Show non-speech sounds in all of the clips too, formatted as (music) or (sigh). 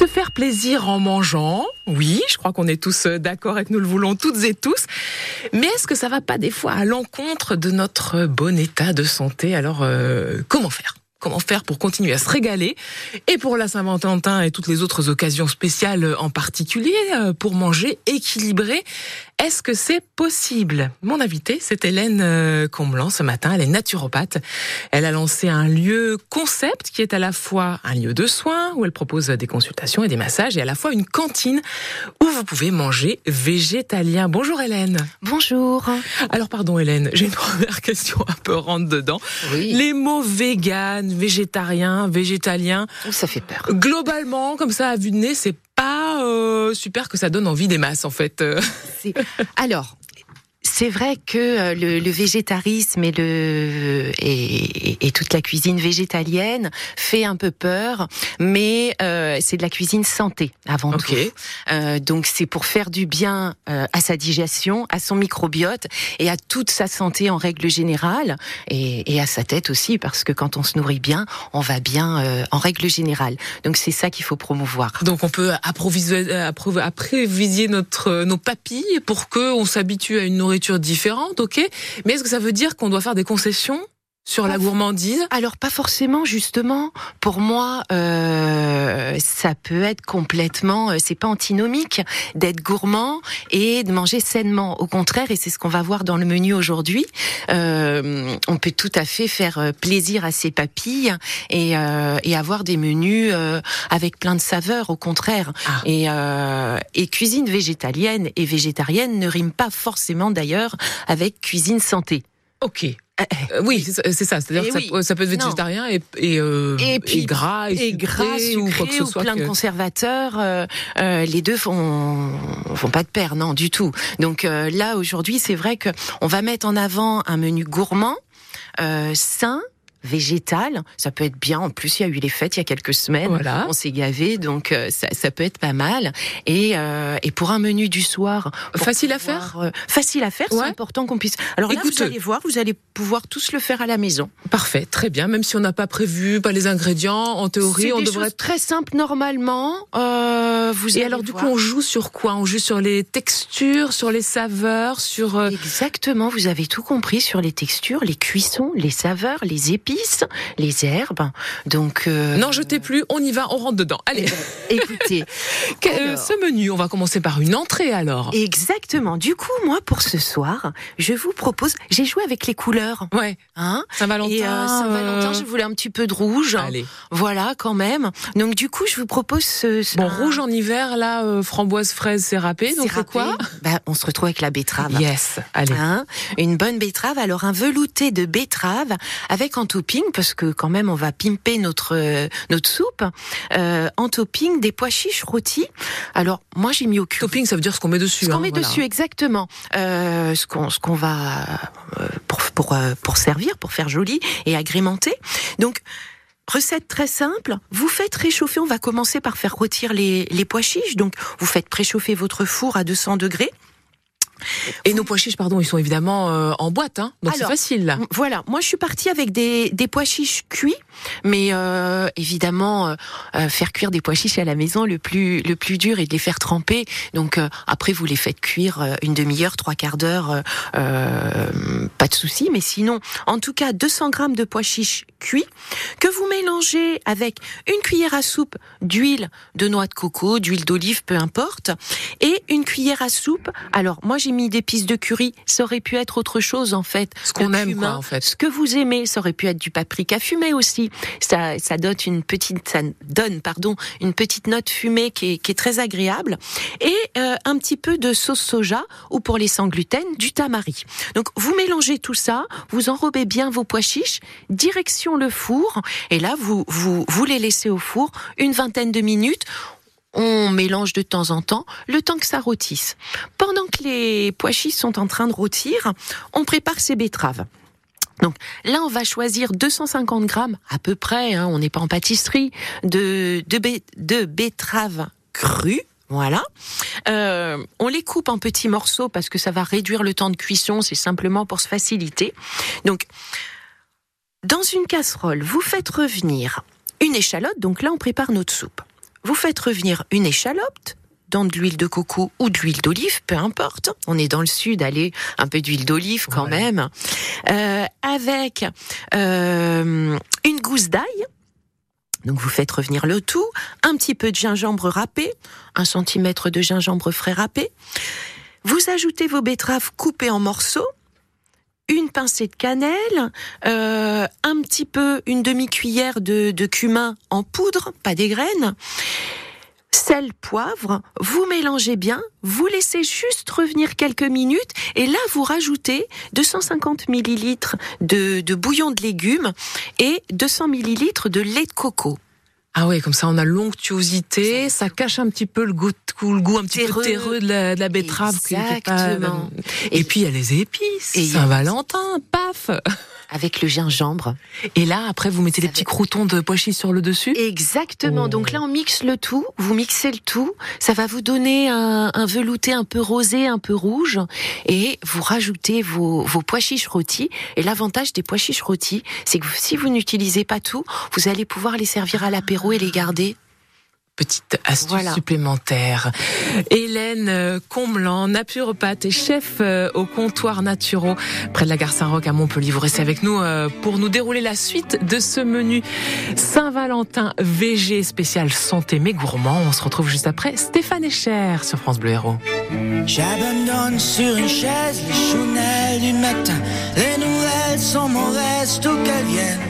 Se faire plaisir en mangeant, oui, je crois qu'on est tous euh, d'accord et que nous le voulons toutes et tous. Mais est-ce que ça va pas des fois à l'encontre de notre bon état de santé? Alors, euh, comment faire? Comment faire pour continuer à se régaler? Et pour la Saint-Valentin et toutes les autres occasions spéciales en particulier euh, pour manger équilibré. Est-ce que c'est possible? Mon invité, c'est Hélène euh, Comblanc ce matin. Elle est naturopathe. Elle a lancé un lieu concept qui est à la fois un lieu de soins où elle propose des consultations et des massages et à la fois une cantine où vous pouvez manger végétalien. Bonjour Hélène. Bonjour. Alors pardon Hélène, j'ai une première (laughs) question un peu rentre dedans. Oui. Les mots vegan, végétarien, végétalien. Ça fait peur. Globalement, comme ça à vue de nez, c'est pas euh, super que ça donne envie des masses en fait. Alors, c'est vrai que euh, le, le végétarisme et, le, et, et, toute la cuisine végétalienne fait un peu peur, mais euh, c'est de la cuisine santé avant Ok. tout. Euh, donc c'est pour faire du bien euh, à sa digestion, à son microbiote et à toute sa santé en règle générale, et, et à sa tête aussi, parce que quand on se nourrit bien, on va bien euh, en règle générale. Donc c'est ça qu'il faut promouvoir. Donc on peut approvisionner, appro- apprivoiser notre nos papilles pour que on s'habitue à une nourriture différente, ok Mais est-ce que ça veut dire qu'on doit faire des concessions sur la gourmandise Alors pas forcément justement. Pour moi, euh, ça peut être complètement, euh, c'est pas antinomique d'être gourmand et de manger sainement. Au contraire, et c'est ce qu'on va voir dans le menu aujourd'hui, euh, on peut tout à fait faire euh, plaisir à ses papilles et, euh, et avoir des menus euh, avec plein de saveurs. Au contraire, Ah. et, euh, et cuisine végétalienne et végétarienne ne rime pas forcément d'ailleurs avec cuisine santé. Ok. Euh, oui, c'est ça. C'est-à-dire Eh que oui. ça, ça peut être végétarien et, et, euh, Et puis- gras et, et sucré gras, sucré, ou quoi que ce soit. plein que- de conservateurs, euh, euh, les deux font font pas de pair, non du tout. Donc euh, là aujourd'hui, c'est vrai que on va mettre en avant un menu gourmand, euh, sain, végétal. Ça peut être bien. En plus, il y a eu les fêtes il y a quelques semaines. Voilà. On s'est gavé, donc euh, ça, ça peut être pas mal. Et, euh, et pour un menu du soir, Facile à faire euh, facile à faire. Ouais. C'est important qu'on puisse. Alors là, Écoute, vous allez voir, vous allez pouvoir tous le faire à la maison. Parfait, très bien. Même si on n'a pas prévu pas les ingrédients, en théorie, on devrait très simples normalement. Euh, vous Et alors du coup, on joue sur quoi? On joue sur les textures, sur les saveurs, sur euh, Exactement, vous avez tout compris sur les textures, les cuissons, les saveurs, les épices, les herbes. Donc euh, Non, jetez plus, on y va, on rentre dedans. Allez, écoutez, (laughs) Que- euh, alors. ce menu, on va commencer par une entrée alors. exactement. Du coup, moi pour ce soir, je vous propose, j'ai joué avec les couleurs, Ouais, hein. Saint-Valentin. Et euh, Saint-Valentin, euh, je voulais un petit peu de rouge. Allez. Voilà, quand même. Donc du coup, je vous propose ce, ce- Bon, rouge en hiver, là, euh, framboise, fraise, c'est râpé. Donc c'est quoi bah, On se retrouve avec la betterave. Yes, allez. Hein, une bonne betterave, alors un velouté de betterave avec en topping, parce que quand même on va pimper notre euh, notre soupe, euh, en topping des pois chiches rôtis. Alors moi j'ai mis au curry. Topping, ça veut dire ce qu'on met dessus. Ce qu'on hein, met voilà. dessus exactement, euh, ce qu'on ce qu'on va euh, pour pour pour servir, pour faire joli et agrémenter. Donc Recette très simple, vous faites réchauffer, on va commencer par faire rôtir les, les pois chiches, donc vous faites préchauffer votre four à 200 degrés, Et nos pois chiches, pardon, ils sont évidemment euh, en boîte, hein, donc c'est facile là. Voilà, moi je suis partie avec des, des pois chiches cuits, mais euh, évidemment euh, euh, faire cuire des pois chiches à la maison, le plus le plus dur est de les faire tremper. Donc euh, après vous les faites cuire euh, une demi-heure, trois quarts d'heure, pas de souci. Mais sinon, en tout cas 200 grammes de pois chiches cuits que vous mélangez avec une cuillère à soupe d'huile de noix de coco, d'huile d'olive, peu importe, et une cuillère à soupe. Alors moi j'ai mis d'épices de curry, ça aurait pu être autre chose en fait. Ce qu'on aime, quoi, en fait. Ce que vous aimez, ça aurait pu être du paprika fumé aussi. Ça, ça donne une petite, ça donne, pardon, une petite note fumée qui est, qui est très agréable. Et euh, un petit peu de sauce soja ou pour les sans gluten, du tamari. Donc vous mélangez tout ça, vous enrobez bien vos pois chiches, direction le four, et là vous vous vous les laissez au four une vingtaine de minutes. On mélange de temps en temps, le temps que ça rôtisse. Pendant que les pois chiches sont en train de rôtir, on prépare ses betteraves. Donc là, on va choisir 250 grammes à peu près, hein, on n'est pas en pâtisserie, de, de, de betteraves crues. Voilà. Euh, on les coupe en petits morceaux parce que ça va réduire le temps de cuisson, c'est simplement pour se faciliter. Donc, dans une casserole, vous faites revenir une échalote, donc là on prépare notre soupe. vous faites revenir une échalote dans de l'huile de coco ou de l'huile d'olive, peu importe. On est dans le sud, allez, un peu d'huile d'olive quand même. Euh, avec euh, une gousse d'ail. Donc vous faites revenir le tout, un petit peu de gingembre râpé, un centimètre de gingembre frais râpé. Vous ajoutez vos betteraves coupées en morceaux, une pincée de cannelle, euh, un petit peu, une demi-cuillère de, cumin en poudre, pas des graines sel, poivre, vous mélangez bien, vous laissez juste revenir quelques minutes et là vous rajoutez 250 millilitres de, de bouillon de légumes et 200 millilitres de lait de coco. Ah oui, comme ça on a l'onctuosité, ça cache un petit peu le goût, le goût un petit peu terreux de la, de la betterave. Exactement. et, puis il y a les épices, Saint-Valentin, paf avec le gingembre. Et là, après, vous mettez des petits croutons de pois chiches sur le dessus Exactement. Donc là, on mixe le tout. Vous mixez le tout. Ça va vous donner un, un velouté un peu rosé, un peu rouge. Et vous rajoutez vos, vos pois chiches rôtis. Et l'avantage des pois chiches rôtis, c'est que si vous n'utilisez pas tout, vous allez pouvoir les servir à l'apéro et les garder petite astuce supplémentaire. Hélène euh, Comblan, naturopathe et chef euh, au comptoir Naturo près de la gare Saint-Roch à Montpellier. Vous restez avec nous euh, pour nous dérouler la suite de ce menu Saint-Valentin VG spécial santé mais gourmand. On se retrouve juste après Stéphane Echer sur France Bleu Héros. J'abandonne sur une chaise les du matin. Les nouvelles sont mauvaises, tout qu'elles viennent.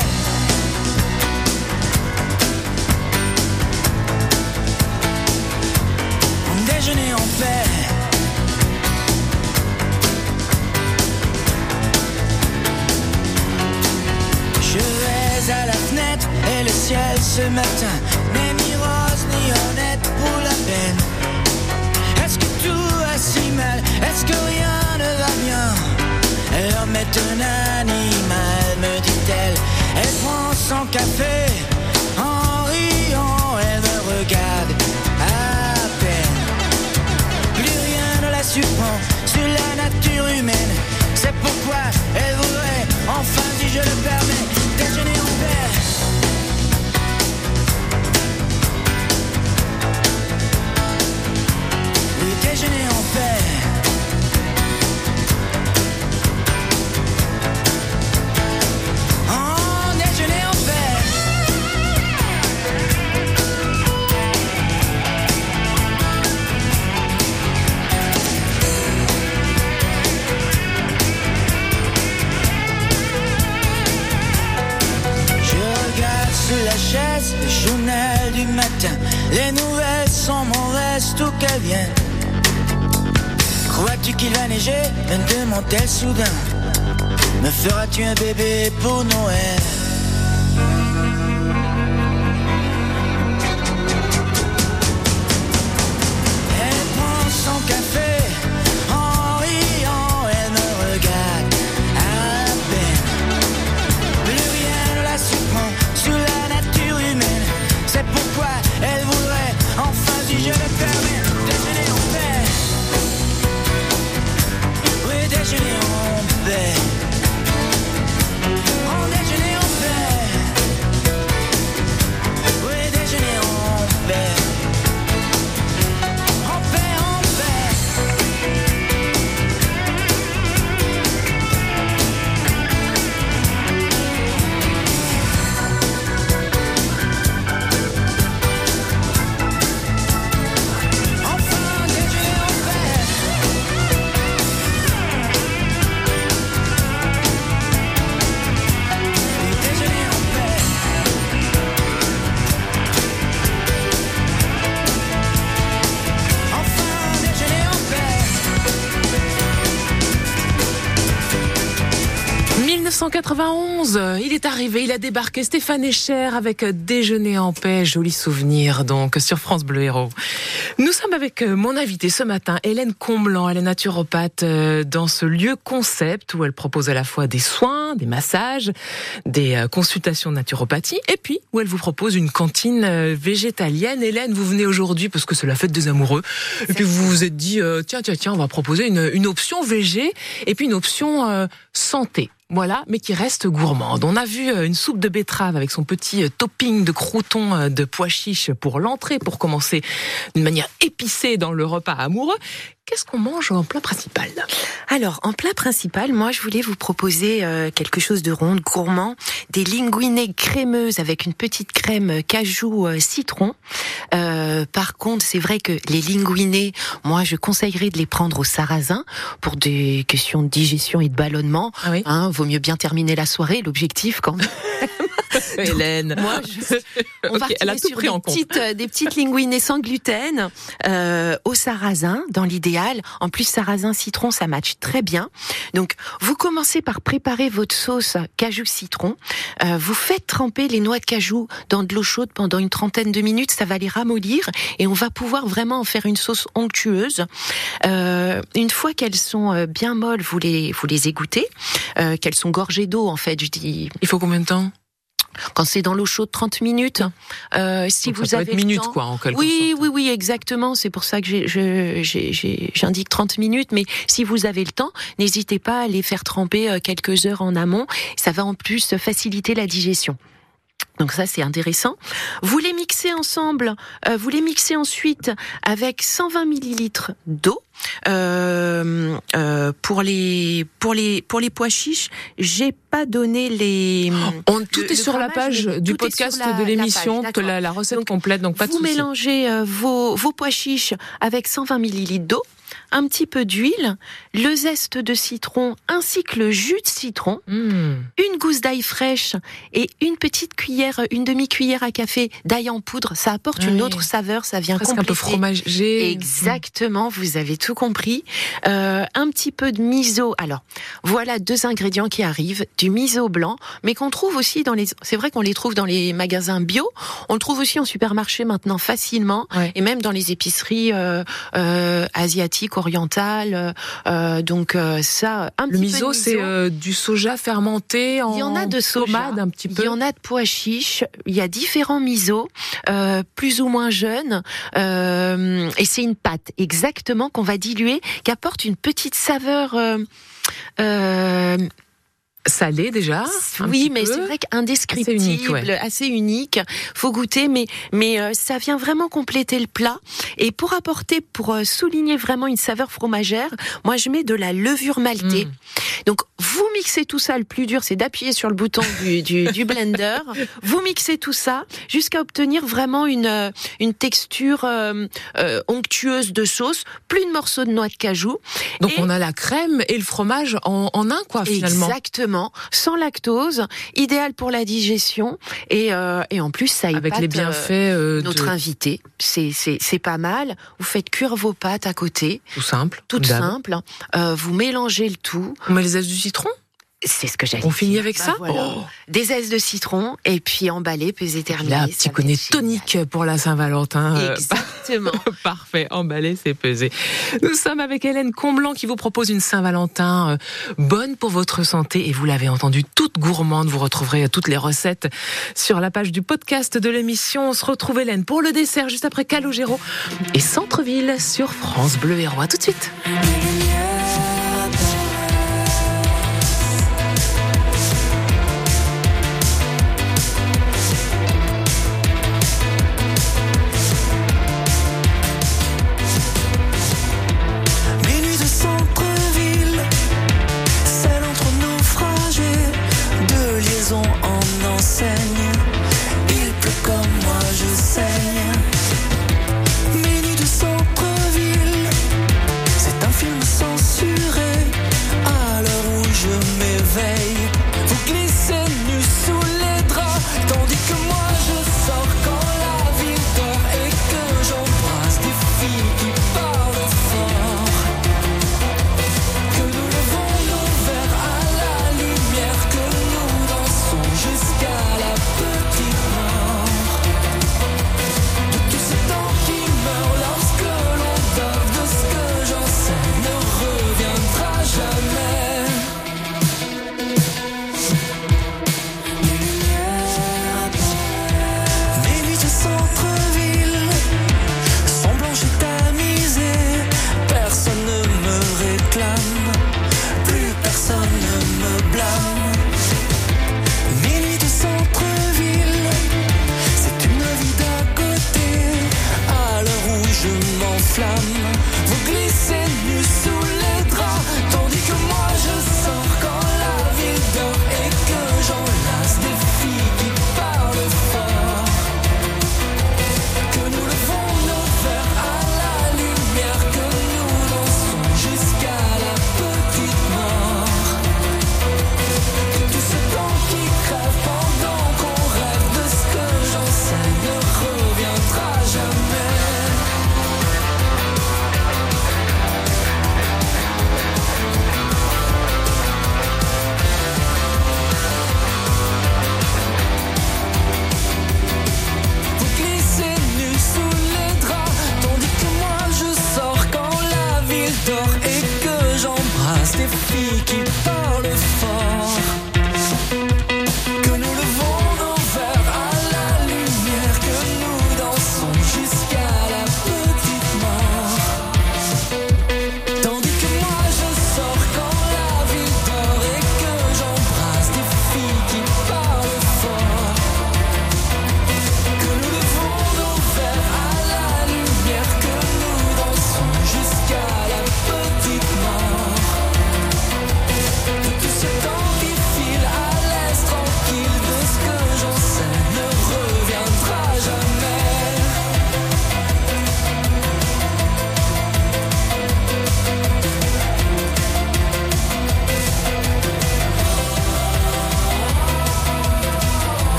Déjeuner en paix. Je vais à la fenêtre et le ciel ce matin n'est ni rose ni honnête pour la peine. Est-ce que tout va si mal? C'est me demande-t-elle soudain. Me feras-tu un bébé pour Noël? Est arrivé, il a débarqué Stéphane Echer avec Déjeuner en paix, joli souvenir donc sur France Bleu Héros. Nous sommes avec mon invité ce matin, Hélène Comblanc, elle est naturopathe euh, dans ce lieu concept où elle propose à la fois des soins, des massages, des euh, consultations de naturopathie et puis où elle vous propose une cantine euh, végétalienne. Hélène, vous venez aujourd'hui parce que c'est la fête des amoureux et puis vous vous êtes dit tiens tiens tiens, on va proposer une, une option végé et puis une option santé. Voilà, mais qui reste gourmande. On a vu euh, une soupe de betterave avec son petit euh, topping de croutons euh, de pois chiches pour l'entrée, pour commencer d'une manière épicée dans le repas amoureux. Qu'est-ce qu'on mange en plat principal Alors, en plat principal, moi, je voulais vous proposer quelque chose de rond, gourmand, des linguinées crémeuses avec une petite crème cajou citron. par contre, c'est vrai que les linguinées, moi, je conseillerais de les prendre au sarrasin pour des questions de digestion et de ballonnement. Ah oui. Hein, vaut mieux bien terminer la soirée, l'objectif quand même. (laughs) Hélène. Moi, je, on (laughs) okay, elle a tout sur pris des en compte. petites, euh, des petites (laughs) linguinées sans gluten, euh, au sarrasin, dans l'idéal. En plus, sarrasin citron, ça match très bien. Donc, vous commencez par préparer votre sauce cajou citron. Euh, vous faites tremper les noix de cajou dans de l'eau chaude pendant une trentaine de minutes. Ça va les ramollir et on va pouvoir vraiment en faire une sauce onctueuse. Euh, une fois qu'elles sont euh, bien molles, vous les vous les égouttez, qu'elles sont gorgées d'eau en fait. Je dis Il faut combien de temps? Quand c'est dans l'eau chaude 30 minutes. Euh, si Donc, vous ça avez minutes, temps- quoi, en quelque oui, sorte. oui, oui, exactement. C'est pour ça que j'indique 30 minutes. Mais si vous avez le temps, n'hésitez pas à les faire tremper euh, quelques heures en amont. Ça va en plus faciliter la digestion. Donc ça c'est intéressant. Vous les mixez ensemble. euh, vous les mixez ensuite avec 120 millilitres d'eau. Euh, euh, pour les pour les pour les pois chiches, j'ai pas donné les. On, tout est le sur la page du podcast la- de l'émission, la, la recette Donc, complète, donc pas de vous mélangez vos, vos pois chiches avec 120 millilitres d'eau, un petit peu d'huile, le zeste de citron ainsi que le jus de citron, Mmh. une gousse d'ail fraîche et une petite cuillère, une demi-cuillère à café d'ail en poudre. Ça apporte une autre saveur, ça vient Presque un peu compléter. fromager. Exactement, vous avez tout compris. Euh, un petit peu de miso. Alors, voilà deux ingrédients qui arrivent du miso blanc, mais qu'on trouve aussi dans les. C'est vrai qu'on les trouve dans les magasins bio. On le trouve aussi en supermarché maintenant facilement, Ouais. et même dans les épiceries euh, euh, asiatiques, orientales. euh, donc euh, ça, un Le petit miso, peu c'est euh, du soja fermenté en il y en a de soja, un petit peu. Il y en a de pois chiches. Il y a différents misos, euh, plus ou moins jeunes, euh, et c'est une pâte exactement qu'on va diluer, qui apporte une petite saveur. euh, euh, Salé déjà. oui, mais c'est vrai qu'indescriptible, Assez unique, ouais. assez unique. Faut goûter, mais mais euh, ça vient vraiment compléter le plat. Et pour apporter, pour euh, souligner vraiment une saveur fromagère, moi je mets de la levure maltée. Mm. Donc vous mixez tout ça. Le plus dur, c'est d'appuyer sur le bouton du, du, du blender. (laughs) Vous mixez tout ça jusqu'à obtenir vraiment une euh, une texture euh, onctueuse de sauce, plus de morceaux de noix de cajou. Donc Et- on a la crème et le fromage en, en un quoi finalement. Exactement, sans lactose, idéal pour la digestion et, euh, et en plus ça Avec les euh, bienfaits euh, notre de invité. C'est c'est pas mal. Vous faites cuire vos pâtes à côté, tout simple. tout simple. Euh, vous mélangez le tout. On met les zestes du citron? C'est ce que j'allais. On finit avec Bah ça. voilà. Oh. Des zestes de citron et puis emballé, pesé, terminé. Là, petit génial. tonique pour la Saint-Valentin. euh, Exactement. (laughs) Parfait, emballé, c'est pesé. Nous sommes avec Hélène Comblanc qui vous propose une Saint-Valentin euh, bonne pour votre santé et vous l'avez entendu, toute gourmande. Vous retrouverez toutes les recettes sur la page du podcast de l'émission. On se retrouve Hélène pour le dessert juste après Calogero et Centre-ville sur France Bleu Héros. À tout de suite.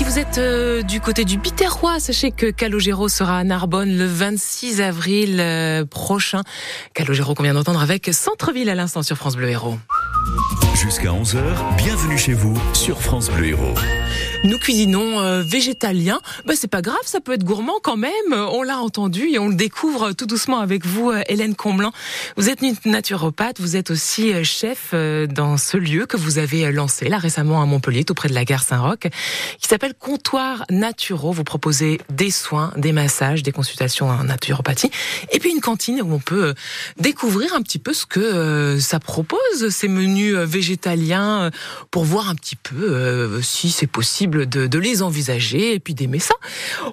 Si vous êtes euh, du côté du Biterrois, sachez que Calogero sera à Narbonne le 26 avril euh, prochain. Calogero qu'on vient d'entendre avec Centre-Ville à l'instant sur France Bleu Héros. Jusqu'à 11h, bienvenue chez vous sur France Bleu Héros. Nous cuisinons euh, végétalien. Bah, c'est pas grave, ça peut être gourmand quand même. On l'a entendu et on le découvre tout doucement avec vous, euh, Hélène Comblan. Vous êtes une naturopathe, vous êtes aussi euh, chef euh, dans ce lieu que vous avez lancé là récemment à Montpellier, tout près de la gare Saint-Roch, qui s'appelle Comptoir Naturaux. Vous proposez des soins, des massages, des consultations en naturopathie, et puis une cantine où on peut découvrir un petit peu ce que ça propose, ces menus végétaliens, pour voir un petit peu si c'est possible de, de les envisager et puis d'aimer ça.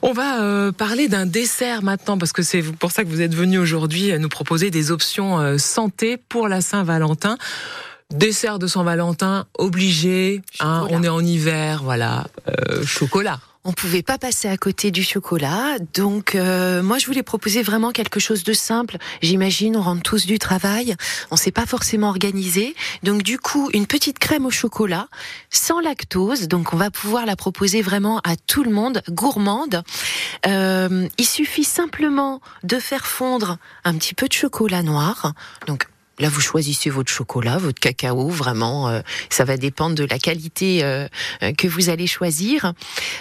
On va euh, parler d'un dessert maintenant parce que c'est pour ça que vous êtes venu aujourd'hui euh, nous proposer des options euh, santé pour la Saint-Valentin. Dessert de Saint-Valentin obligé, hein, on est en hiver, voilà, euh, chocolat. On pouvait pas passer à côté du chocolat, donc euh, moi je voulais proposer vraiment quelque chose de simple. J'imagine on rentre tous du travail, on s'est pas forcément organisé, donc du coup une petite crème au chocolat sans lactose, donc on va pouvoir la proposer vraiment à tout le monde, gourmande. Euh, il suffit simplement de faire fondre un petit peu de chocolat noir, donc Là, vous choisissez votre chocolat, votre cacao, vraiment, euh, ça va dépendre de la qualité euh, euh, que vous allez choisir.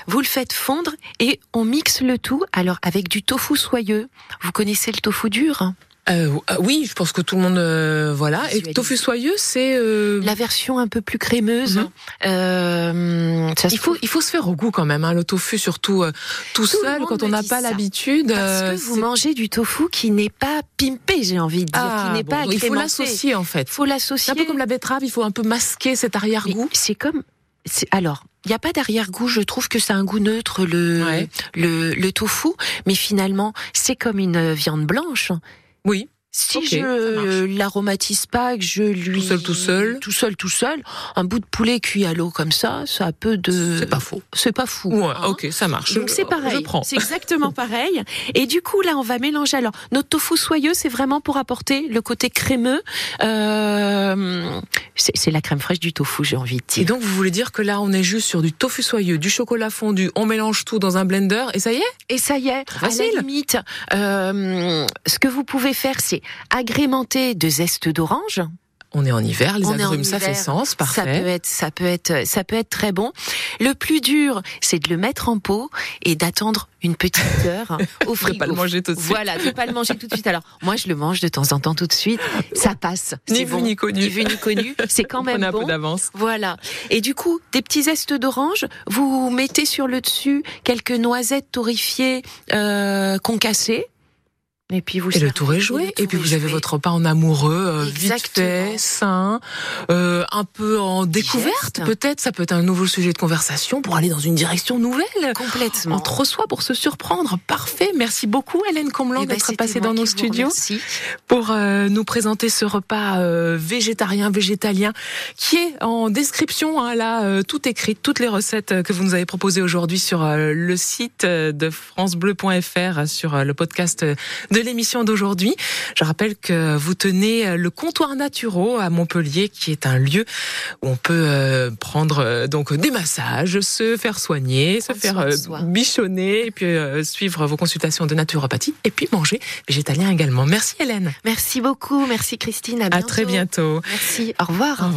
Vous le faites fondre et on mixe le tout. Alors avec du tofu soyeux. Vous connaissez le tofu dur? Euh, euh, oui, je pense que tout le monde, euh, voilà. Et tofu soyeux, c'est euh, La version un peu plus crémeuse. Mhm. euh, ça Il faut, il faut se faire au goût quand même. Hein, le tofu, surtout euh, tout, seul, quand on n'a pas l'habitude. Parce que vous mangez du tofu qui n'est pas pimpé, j'ai envie de dire, Ah, qui n'est bon, pas il faut l'associer en fait. faut C'est l'associer. un peu comme la betterave, il faut un peu masquer cet arrière-goût. C'est comme. c'est- Alors, il n'y a pas d'arrière-goût. Je trouve que c'est un goût neutre le Ouais. le, le tofu, mais finalement, c'est comme une viande blanche. Oui. Si Ok, je l'aromatise pas, que je lui Tout seul, tout seul. tout seul, tout seul, un bout de poulet cuit à l'eau comme ça, ça a peu de. C'est pas faux. C'est pas fou. Ouais, hein. ok, ça marche. Donc c'est pareil, Je prends. c'est exactement (laughs) pareil. Et du coup là, on va mélanger. Alors notre tofu soyeux, c'est vraiment pour apporter le côté crémeux. Euh, c'est la crème fraîche du tofu, j'ai envie de Et dire. donc, vous voulez dire que là, on est juste sur du tofu soyeux, du chocolat fondu, on mélange tout dans un blender et ça y est? Et ça y est, à facile. la limite, euh, ce que vous pouvez faire, c'est agrémenter de zeste d'orange. On est en hiver, les On agrumes, ça fait sens, Ça peut parfait. être, ça peut être, ça peut être très bon. Le plus dur, c'est de le mettre en pot et d'attendre une petite heure (laughs) au De frigo. pas le manger tout de suite. Voilà, de pas le manger tout de suite. Alors, moi, je le mange de temps en temps tout de suite. Ça passe. Ni vu bon. ni connu. Ni vu ni connu. C'est quand (laughs) même Prenez un peu bon. d'avance. Voilà. Et du coup, des petits zestes d'orange, vous mettez sur le dessus quelques noisettes torréfiées euh, concassées. Et puis vous Et le tour est joué. Et puis vous avez joué. votre repas en amoureux, euh, vite Exactement. fait, sain, euh, un peu en découverte peut-être. Ça peut être un nouveau sujet de conversation pour aller dans une direction nouvelle. complètement. Entre soi pour se surprendre. Parfait. Merci beaucoup Hélène Comblanc Eh ben, d'être passée dans nos studios pour euh, nous présenter ce repas euh, végétarien, végétalien qui est en description. Hein, là, euh, tout écrit, toutes les recettes euh, que vous nous avez proposées aujourd'hui sur le site de francebleu.fr, sur le podcast de l'émission d'aujourd'hui. Je rappelle que vous tenez euh, le comptoir Naturo à Montpellier, qui est un lieu où on peut euh, prendre euh, donc des massages, se faire soigner, se faire bichonner, et puis suivre vos consultations de naturopathie, et puis manger végétalien également. Merci Hélène. Merci beaucoup. Merci Christine. À, À très bientôt. Merci. Au revoir.